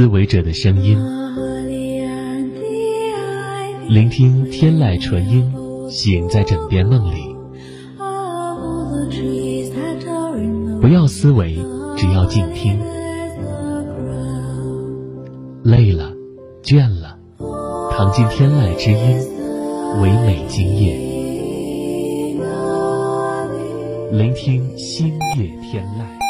思维者的声音，聆听天籁纯音，醒在枕边梦里。不要思维，只要静听。累了，倦了，躺进天籁之音，唯美今夜，聆听星夜天籁。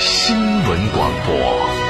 新闻广播。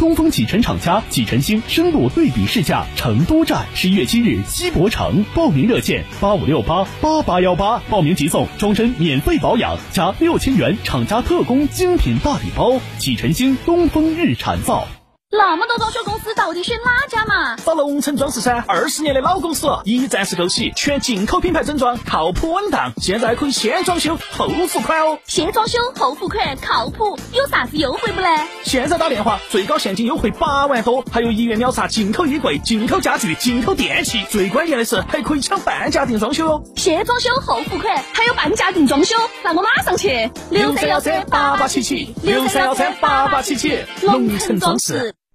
东风启辰厂家启辰星深度对比试驾成都站，十一月七日西博城，报名热线八五六八八八幺八，报名即送终身免费保养加六千元厂家特供精品大礼包。启辰星东风日产造。那么多装修公司，到底选哪家嘛？找龙城装饰噻，二十年的老公司，一站式购齐，全进口品牌整装，靠谱稳当。现在可以先装修后付款哦。先装修后付款，靠谱，有啥子优惠不呢？现在打电话，最高现金优惠八万多，还有一元秒杀进口衣柜、进口家具、进口电器，最关键的是还可以抢半价定装修哦。先装修后付款，还有半价定装修，那我马上去。六三幺三八八七七，六三幺三八八七七，龙城装饰。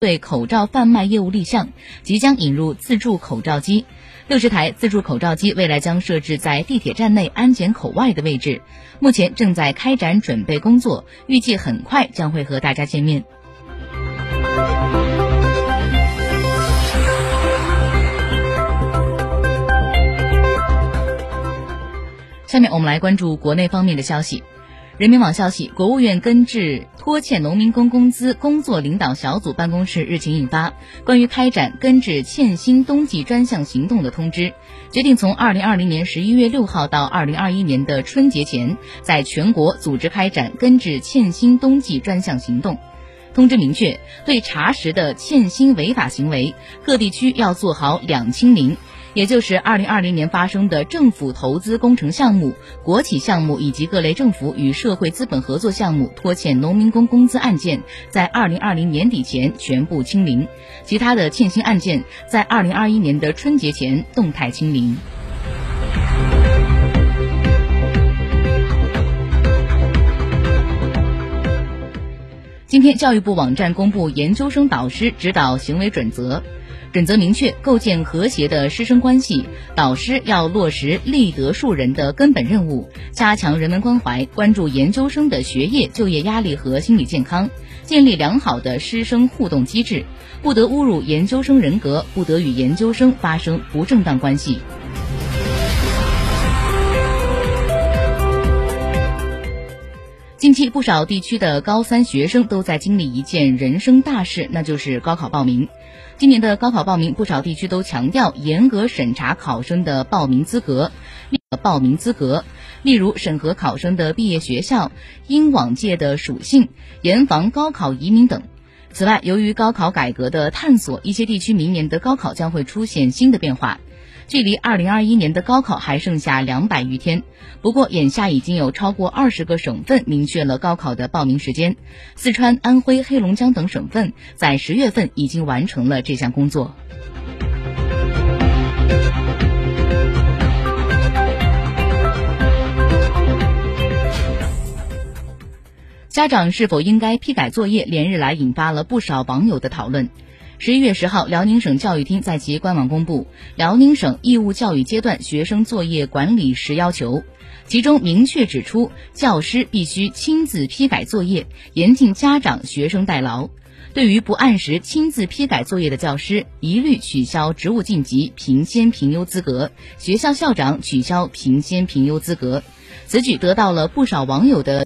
对口罩贩卖业务立项，即将引入自助口罩机。六十台自助口罩机未来将设置在地铁站内安检口外的位置，目前正在开展准备工作，预计很快将会和大家见面。下面我们来关注国内方面的消息。人民网消息，国务院根治拖欠农民工工资工作领导小组办公室日前印发关于开展根治欠薪冬季专项行动的通知，决定从二零二零年十一月六号到二零二一年的春节前，在全国组织开展根治欠薪冬季专项行动。通知明确，对查实的欠薪违法行为，各地区要做好两清零。也就是二零二零年发生的政府投资工程项目、国企项目以及各类政府与社会资本合作项目拖欠农民工工资案件，在二零二零年底前全部清零；其他的欠薪案件，在二零二一年的春节前动态清零。今天，教育部网站公布研究生导师指导行为准则。准则明确，构建和谐的师生关系，导师要落实立德树人的根本任务，加强人文关怀，关注研究生的学业、就业压力和心理健康，建立良好的师生互动机制，不得侮辱研究生人格，不得与研究生发生不正当关系。近期，不少地区的高三学生都在经历一件人生大事，那就是高考报名。今年的高考报名，不少地区都强调严格审查考生的报名资格。报名资格，例如审核考生的毕业学校、应往届的属性，严防高考移民等。此外，由于高考改革的探索，一些地区明年的高考将会出现新的变化。距离二零二一年的高考还剩下两百余天，不过眼下已经有超过二十个省份明确了高考的报名时间，四川、安徽、黑龙江等省份在十月份已经完成了这项工作。家长是否应该批改作业，连日来引发了不少网友的讨论。十一月十号，辽宁省教育厅在其官网公布《辽宁省义务教育阶段学生作业管理实要求》，其中明确指出，教师必须亲自批改作业，严禁家长、学生代劳。对于不按时亲自批改作业的教师，一律取消职务晋级、评先评优资格；学校校长取消评先评优资格。此举得到了不少网友的。